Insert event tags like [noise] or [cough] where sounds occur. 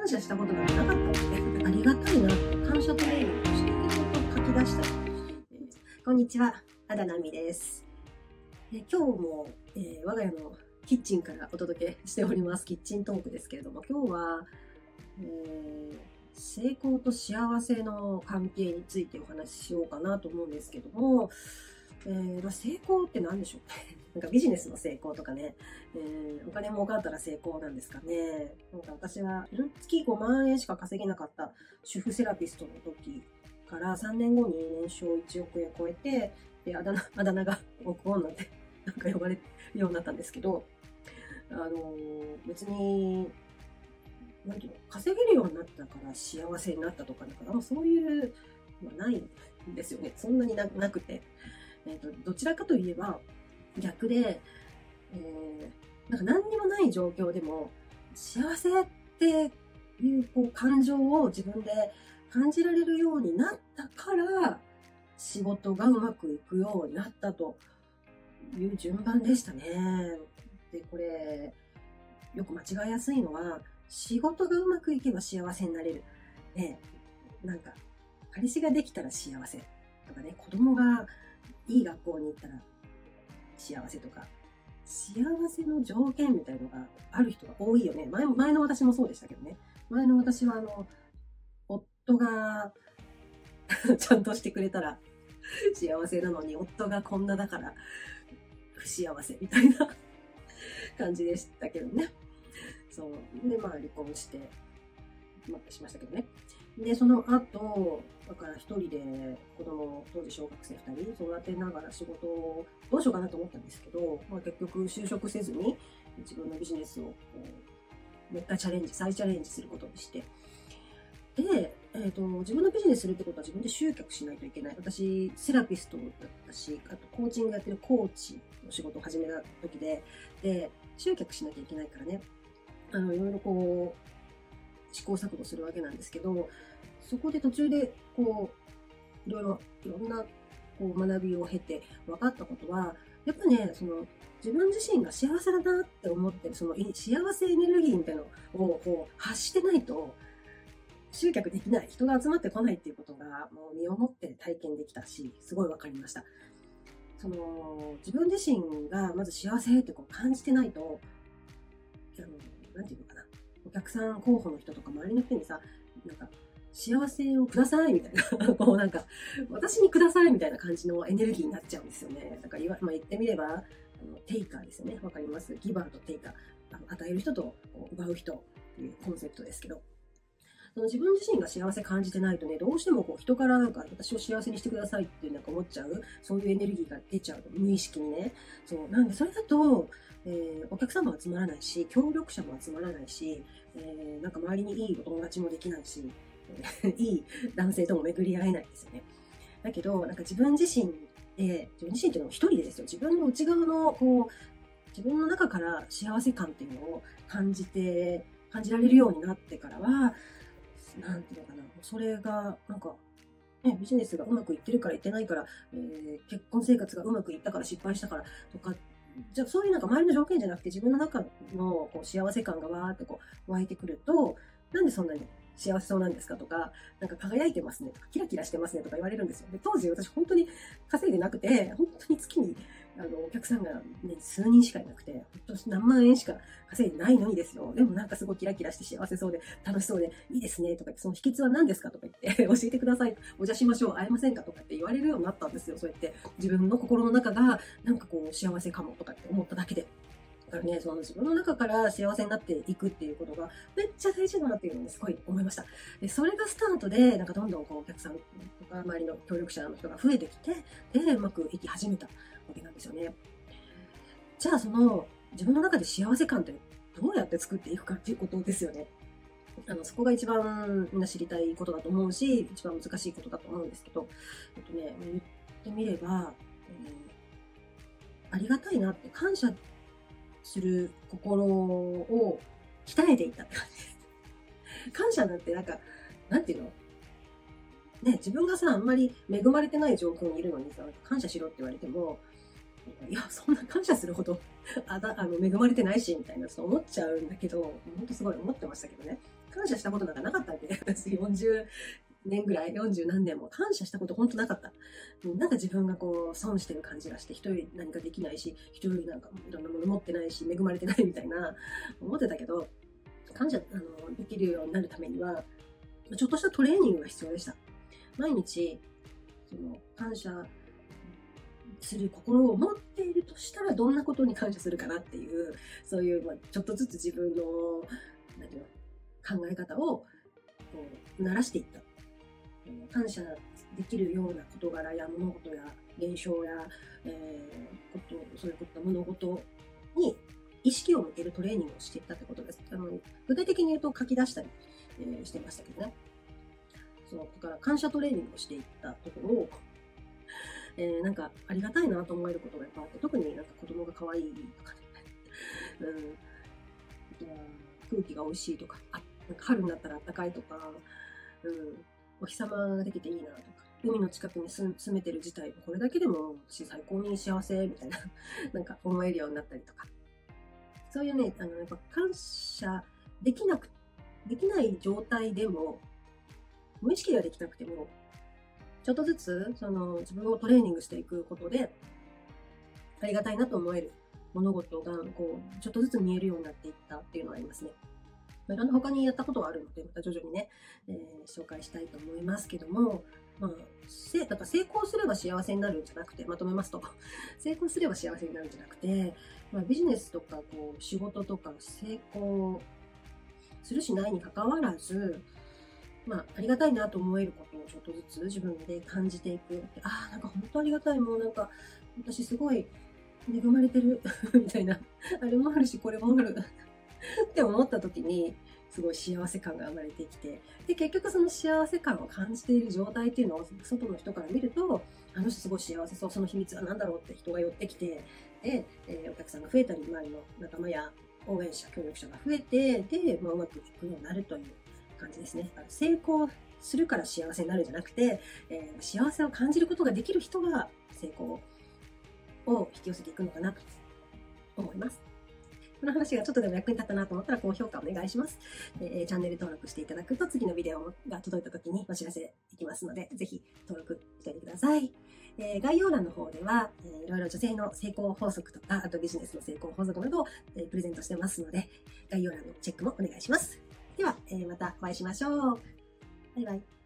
感謝したことなんてなかったので、ありがたいな。感謝トレーニングをして、ちょっと書き出したり、えーこんにちは、あだなみです。えー今日も、えー我が家のキッチンからお届けしております、キッチントークですけれども、今日は、えー成功と幸せの関係についてお話ししようかなと思うんですけども、えーま、成功って何でしょうなんかビジネスの成功とかね、えーお金儲かったら成功なんですかね。なんか私は月5万円しか稼げなかった主婦セラピストの時から3年後に年商1億円超えて、で、あだ名、[laughs] あだ名が億ウォンなんてなんか呼ばれるようになったんですけど、あのー別に、なんていうの、稼げるようになったから幸せになったとか、だか、もうそういうのはないんですよね。そんなにななくて。えっ、と、どちらかといえば、逆で、えー、なんか何にもない状況でも、幸せっていうこう感情を自分で感じられるようになったから、仕事がうまくいくようになったという順番でしたね。で、これ、よく間違いやすいのは、仕事がうまくいけば幸せになれる。ね、なんか、彼氏ができたら幸せとかね、子供がいい学校に行ったら幸せとか、幸せの条件みたいのがある人が多いよね。前前の私もそうでしたけどね。前の私はあの、夫が [laughs] ちゃんとしてくれたら幸せなのに、夫がこんなだから不幸せみたいな感じでしたけどね。そう。で、まあ離婚して、まあ、しましたけどね。で、その後、だから一人で子供、当時小学生二人育てながら仕事をどうしようかなと思ったんですけど、まあ、結局就職せずに自分のビジネスをこう、もう一回チャレンジ、再チャレンジすることにして。で、えっ、と、自分のビジネスするってことは自分で集客しないといけない。私、セラピストだったし、あとコーチングやってるコーチの仕事を始めた時で、で、集客しなきゃいけないからね。あの、いろいろこう、試行錯誤するわけなんですけど、そこで途中で、こう、いろいろ、いろんな、こう、学びを経て分かったことは、やっぱね、その、自分自身が幸せだなって思ってる、その、幸せエネルギーみたいなのを、こう、発してないと、集客できない、人が集まってこないっていうことが、もう身をもって体験できたし、すごい分かりました。その、自分自身がまず幸せってこう感じてないと、あの、なんていうのかな。お客さん候補の人とか周りの人にさ、なんか、幸せをくださいみたいな、[laughs] こうなんか、私にくださいみたいな感じのエネルギーになっちゃうんですよね。だから言わ、まあ、言ってみれば、あのテイカーですよね。わかります？ギバーとテイカー。あの与える人とこう奪う人っていうコンセプトですけど。その自分自身が幸せ感じてないとね、どうしてもこう人からなんか私を幸せにしてくださいってなんか思っちゃう、そういうエネルギーが出ちゃう、無意識にね。そう。なんでそれだと、えーお客さんも集まらないし、協力者も集まらないし、えーなんか周りにいいお友達もできないし、[laughs] いい男性とも巡り合えないですよね。だけど、なんか自分自身で、自分自身っていうのも一人でですよ。自分の内側の、こう、自分の中から幸せ感っていうのを感じて、感じられるようになってからは、なんていうのかな、それが、なんか、ね、ビジネスがうまくいってるからいってないから、えー結婚生活がうまくいったから失敗したからとか、じゃそういうなんか周りの条件じゃなくて自分の中のこう幸せ感がわーってこう湧いてくると、なんでそんなに幸せそうなんですかとか、なんか輝いてますねとか、キラキラしてますねとか言われるんですよ。で、当時私本当に稼いでなくて、本当に月にあのお客さんが、ね、数人しかいなくて、本当何万円しか稼いでないのにですよ。でもなんかすごいキラキラして幸せそうで楽しそうでいいですねとか言って、その秘訣は何ですかとか言って、[laughs] 教えてください。お邪しましょう。会えませんかとかって言われるようになったんですよ。そうやって自分の心の中がなんかこう幸せかもとかって思っただけで。だからね、その自分の中から幸せになっていくっていうことがめっちゃ大事だなっていうのをすごい思いました。で、それがスタートで、なんかどんどんこうお客さんとか周りの協力者の人が増えてきて、で、うまくいき始めたわけなんですよね。じゃあその自分の中で幸せ感ってどうやって作っていくかっていうことですよね。あの、そこが一番みんな知りたいことだと思うし、一番難しいことだと思うんですけど、えっとね、言ってみれば、えーありがたいなって感謝する心を鍛えていたって感じです。感謝なんてなんか、なんていうの？ね、自分がさ、あんまり恵まれてない状況にいるのにさ、感謝しろって言われても、いや、そんな感謝するほど、あだ、あの、恵まれてないし、みたいな、そう思っちゃうんだけど、本当すごい思ってましたけどね。感謝したことなんかなかったんで、[laughs] 私40年ぐらい、40何年も感謝したこと本当なかった。なんか自分がこう、損してる感じがして、一人何かできないし、一人よりなんかいろんなもの持ってないし、恵まれてないみたいな、思ってたけど、感謝あのできるようになるためには、ちょっとしたトレーニングが必要でした。毎日、その、感謝する心を持っているとしたら、どんなことに感謝するかなっていう、そういう、まあ、ちょっとずつ自分の、なんていうの、考え方を、こう、慣らしていった。感謝できるような事柄や物事や現象や、えー、こと、そういうこと物事に意識を向けるトレーニングをしていったってことです。あの具体的に言うと書き出したり、えー、してましたけどね。そう、だから感謝トレーニングをしていったところを、えー、なんかありがたいなと思えることがやっぱあって、特になんか子供が可愛いとかね、[laughs] うん、空気が美味しいとか、あなんか春になったら暖かいとか、うん、お日様ができていいなとか、海の近くに住めてる自体、これだけでも私最高に幸せみたいな、[laughs] なんか思えるようになったりとか。そういうね、あの、やっぱ感謝できなく、できない状態でも、無意識ではできなくても、ちょっとずつ、その、自分をトレーニングしていくことで、ありがたいなと思える物事が、こう、ちょっとずつ見えるようになっていったっていうのはありますね。まあ、いろんな他にやったことがあるので、また徐々にね、えー、紹介したいと思いますけども、まあ、せ、だから成功すれば幸せになるんじゃなくて、まとめますと、[laughs] 成功すれば幸せになるんじゃなくて、まあ、ビジネスとか、こう、仕事とか成功するしないに関わらず、まあ、ありがたいなと思えることをちょっとずつ自分で感じていく。ああ、なんか本当ありがたい。もうなんか、私すごい恵まれてる [laughs] みたいな。あれもあるし、これもある。って思った時に、すごい幸せ感が生まれてきて、で、結局その幸せ感を感じている状態っていうのを外の人から見ると、あの人すごい幸せそう、その秘密は何だろうって人が寄ってきて、で、えー、お客さんが増えたり、周りの仲間や応援者、協力者が増えて、で、まあ、うまくいくようになるという感じですね。成功するから幸せになるんじゃなくて、えー、幸せを感じることができる人が成功を引き寄せていくのかなと思います。この話がちょっとでも役に立ったなと思ったら高評価お願いします。えー、チャンネル登録していただくと次のビデオが届いた時にお知らせできますので、ぜひ登録しておいてください。えー、概要欄の方では、えー、いろいろ女性の成功法則とか、あとビジネスの成功法則などを、えー、プレゼントしてますので、概要欄のチェックもお願いします。では、えー、またお会いしましょう。バイバイ。